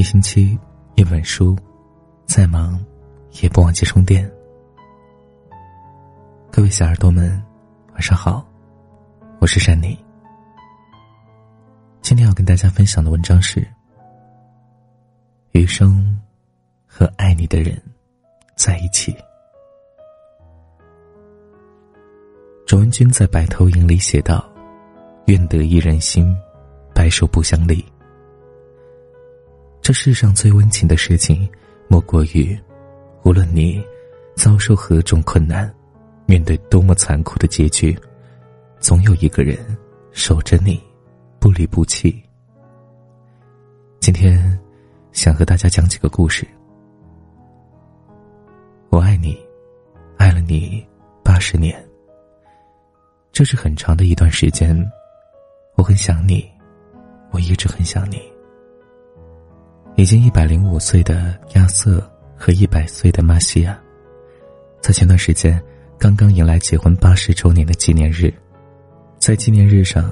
一星期一本书，再忙也不忘记充电。各位小耳朵们，晚上好，我是珊妮。今天要跟大家分享的文章是：余生和爱你的人在一起。卓文君在《白头吟》里写道：“愿得一人心，白首不相离。”这世上最温情的事情，莫过于，无论你遭受何种困难，面对多么残酷的结局，总有一个人守着你，不离不弃。今天，想和大家讲几个故事。我爱你，爱了你八十年。这是很长的一段时间，我很想你，我一直很想你。已经一百零五岁的亚瑟和一百岁的玛西亚，在前段时间刚刚迎来结婚八十周年的纪念日，在纪念日上，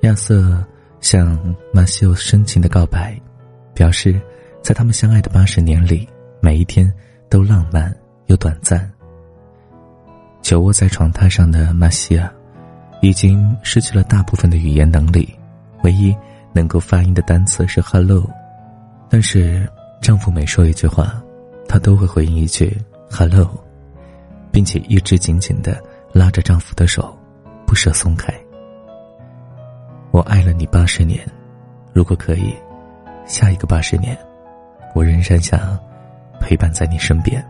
亚瑟向马西欧深情的告白，表示在他们相爱的八十年里，每一天都浪漫又短暂。久卧在床榻上的玛西亚，已经失去了大部分的语言能力，唯一能够发音的单词是 “hello”。但是丈夫每说一句话，她都会回应一句 “hello”，并且一直紧紧的拉着丈夫的手，不舍松开。我爱了你八十年，如果可以，下一个八十年，我仍然想陪伴在你身边。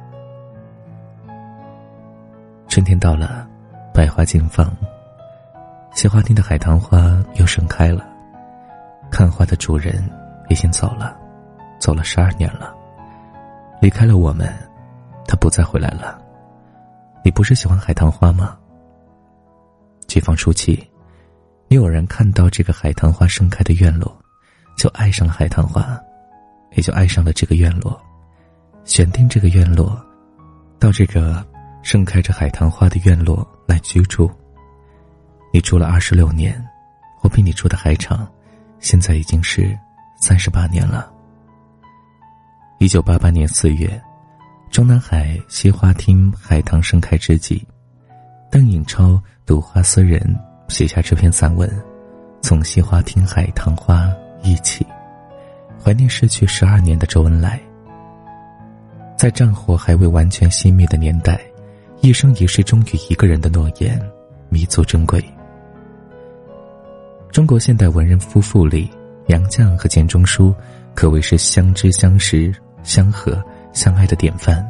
春天到了，百花竞放。鲜花厅的海棠花又盛开了。看花的主人已经走了，走了十二年了，离开了我们，他不再回来了。你不是喜欢海棠花吗？季风初期，你偶然看到这个海棠花盛开的院落，就爱上了海棠花，也就爱上了这个院落，选定这个院落，到这个。盛开着海棠花的院落来居住。你住了二十六年，我比你住的还长，现在已经是三十八年了。一九八八年四月，中南海西花厅海棠盛开之际，邓颖超读花思人写下这篇散文，从西花厅海棠花忆起，怀念逝去十二年的周恩来。在战火还未完全熄灭的年代。一生一世忠于一个人的诺言，弥足珍贵。中国现代文人夫妇里，杨绛和钱钟书可谓是相知相识、相和相爱的典范。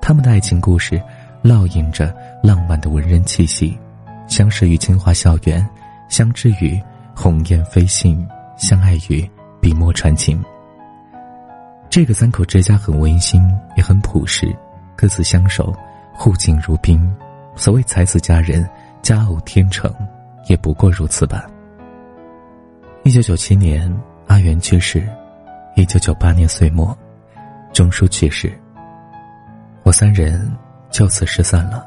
他们的爱情故事，烙印着浪漫的文人气息。相识于清华校园，相知于鸿雁飞信，相爱于笔墨传情。这个三口之家很温馨，也很朴实，各自相守。互敬如宾，所谓才子佳人，佳偶天成，也不过如此吧。一九九七年，阿元去世；一九九八年岁末，书去世。我三人就此失散了，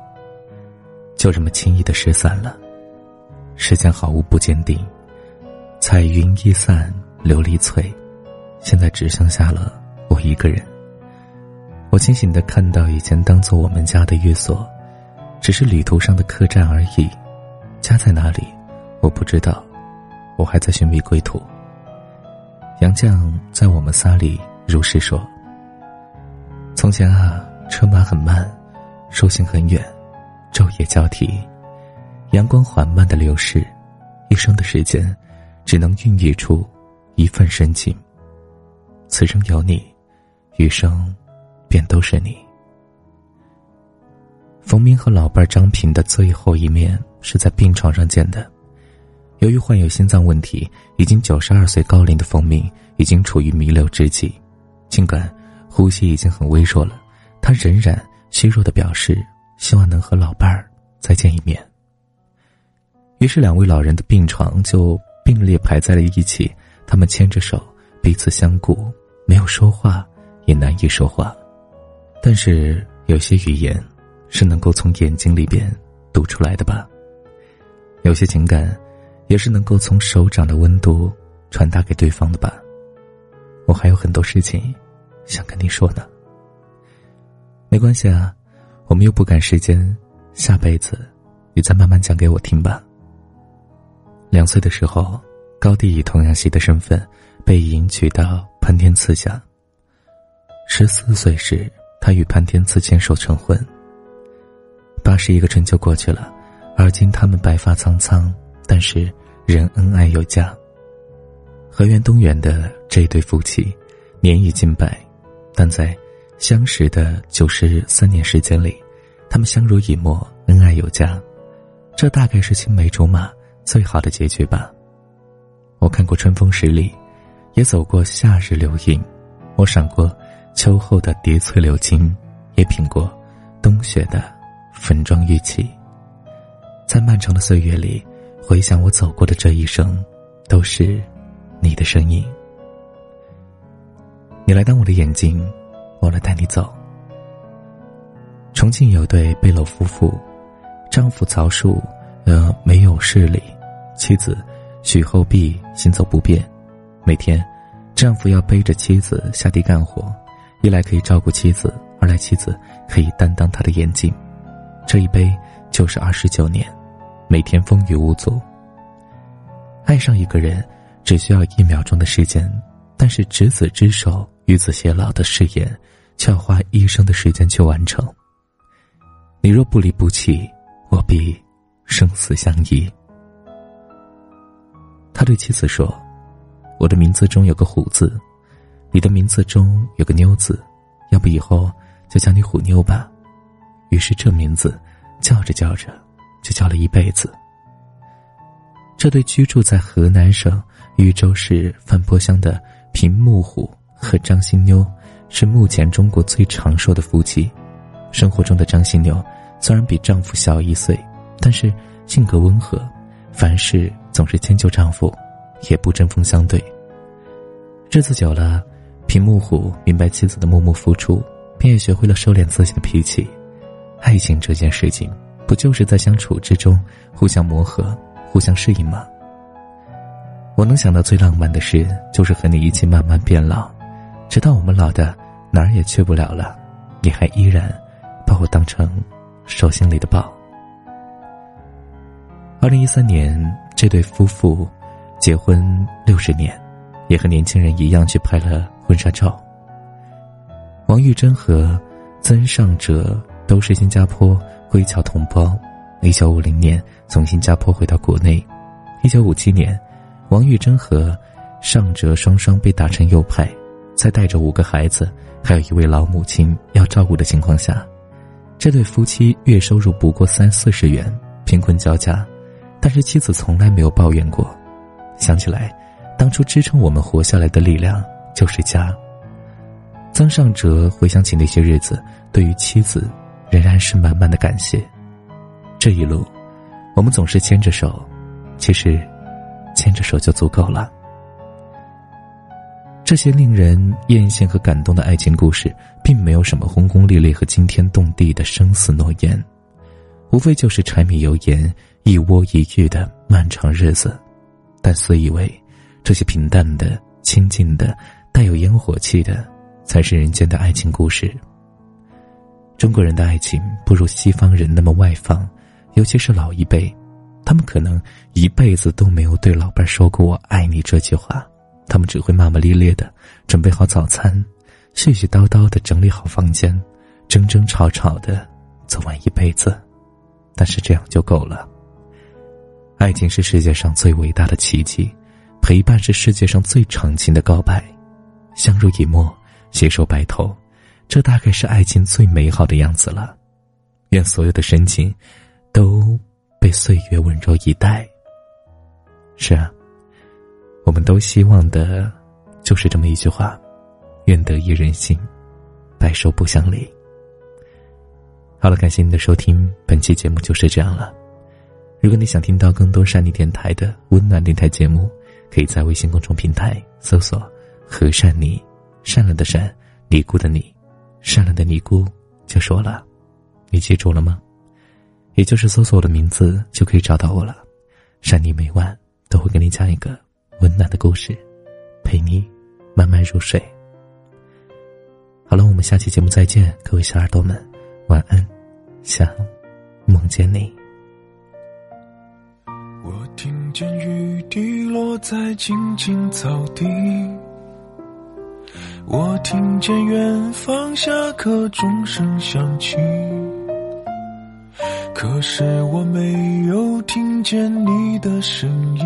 就这么轻易的失散了。时间毫无不坚定，彩云易散琉璃脆，现在只剩下了我一个人。我清醒的看到，以前当做我们家的寓所，只是旅途上的客栈而已。家在哪里，我不知道。我还在寻觅归途。杨绛在我们仨里如是说：“从前啊，车马很慢，书信很远，昼夜交替，阳光缓慢的流逝，一生的时间，只能孕育出一份深情。此生有你，余生。”便都是你。冯明和老伴张平的最后一面是在病床上见的。由于患有心脏问题，已经九十二岁高龄的冯明已经处于弥留之际，尽管呼吸已经很微弱了，他仍然虚弱的表示希望能和老伴儿再见一面。于是，两位老人的病床就并列排在了一起，他们牵着手，彼此相顾，没有说话，也难以说话。但是有些语言，是能够从眼睛里边读出来的吧？有些情感，也是能够从手掌的温度传达给对方的吧？我还有很多事情想跟你说呢。没关系啊，我们又不赶时间，下辈子你再慢慢讲给我听吧。两岁的时候，高低以童养媳的身份被迎娶到潘天赐家。十四岁时，他与潘天赐牵手成婚。八十一个春秋过去了，而今他们白发苍苍，但是仍恩爱有加。河源东源的这对夫妻，年已近百，但在相识的九十三年时间里，他们相濡以沫，恩爱有加。这大概是青梅竹马最好的结局吧。我看过春风十里，也走过夏日流萤，我赏过秋后的叠翠流金，也品过冬雪的。粉妆玉砌，在漫长的岁月里，回想我走过的这一生，都是你的身影。你来当我的眼睛，我来带你走。重庆有对背篓夫妇，丈夫曹树，呃，没有视力，妻子许厚碧行走不便，每天，丈夫要背着妻子下地干活，一来可以照顾妻子，二来妻子可以担当他的眼睛。这一杯就是二十九年，每天风雨无阻。爱上一个人只需要一秒钟的时间，但是执子之手与子偕老的誓言，却要花一生的时间去完成。你若不离不弃，我必生死相依。他对妻子说：“我的名字中有个虎字，你的名字中有个妞字，要不以后就叫你虎妞吧。”于是，这名字叫着叫着，就叫了一辈子。这对居住在河南省禹州市范坡乡的平木虎和张新妞，是目前中国最长寿的夫妻。生活中的张新妞虽然比丈夫小一岁，但是性格温和，凡事总是迁就丈夫，也不针锋相对。日子久了，平木虎明白妻子的默默付出，便也学会了收敛自己的脾气。爱情这件事情，不就是在相处之中互相磨合、互相适应吗？我能想到最浪漫的事，就是和你一起慢慢变老，直到我们老的哪儿也去不了了，你还依然把我当成手心里的宝。二零一三年，这对夫妇结婚六十年，也和年轻人一样去拍了婚纱照。王玉珍和曾尚哲。都是新加坡归侨同胞。一九五零年从新加坡回到国内。一九五七年，王玉珍和尚哲双双被打成右派，在带着五个孩子，还有一位老母亲要照顾的情况下，这对夫妻月收入不过三四十元，贫困交加。但是妻子从来没有抱怨过。想起来，当初支撑我们活下来的力量就是家。曾尚哲回想起那些日子，对于妻子。仍然是满满的感谢。这一路，我们总是牵着手，其实，牵着手就足够了。这些令人艳羡和感动的爱情故事，并没有什么轰轰烈烈和惊天动地的生死诺言，无非就是柴米油盐、一窝一玉的漫长日子。但自以为，这些平淡的、亲近的、带有烟火气的，才是人间的爱情故事。中国人的爱情不如西方人那么外放，尤其是老一辈，他们可能一辈子都没有对老伴说过“我爱你”这句话，他们只会骂骂咧咧的准备好早餐，絮絮叨叨的整理好房间，争争吵吵的走完一辈子，但是这样就够了。爱情是世界上最伟大的奇迹，陪伴是世界上最长情的告白，相濡以沫，携手白头。这大概是爱情最美好的样子了，愿所有的深情，都被岁月温柔以待。是啊，我们都希望的，就是这么一句话：愿得一人心，白首不相离。好了，感谢您的收听，本期节目就是这样了。如果你想听到更多善妮电台的温暖电台节目，可以在微信公众平台搜索“和善妮”，善良的善，尼姑的你。善良的尼姑就说了：“你记住了吗？也就是搜索我的名字就可以找到我了。善妮每晚都会给你讲一个温暖的故事，陪你慢慢入睡。好了，我们下期节目再见，各位小耳朵们，晚安，想梦见你。我听见雨滴落在青青草地，我听见远方下课钟声响起，可是我没有听见你的声音，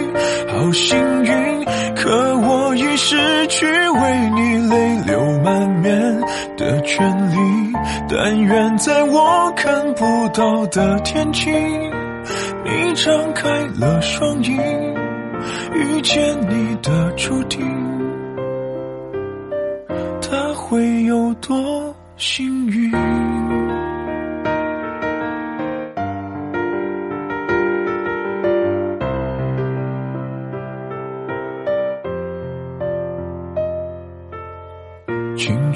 好幸运。可我已失去为你泪流满面的权利，但愿在我看不到的天际，你张开了双翼，遇见你的注定。他会有多幸运？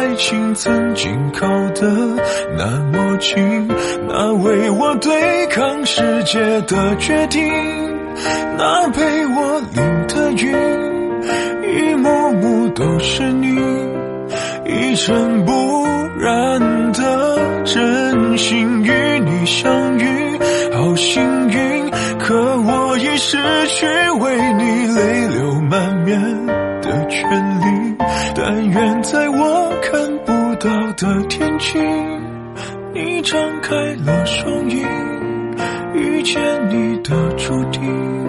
爱情曾经靠得那么近，那为我对抗世界的决定，那陪我淋的雨，一幕幕都是你。一尘不染的真心与你相遇，好幸运。可我已失去为你泪流满面了双影，遇见你的注定。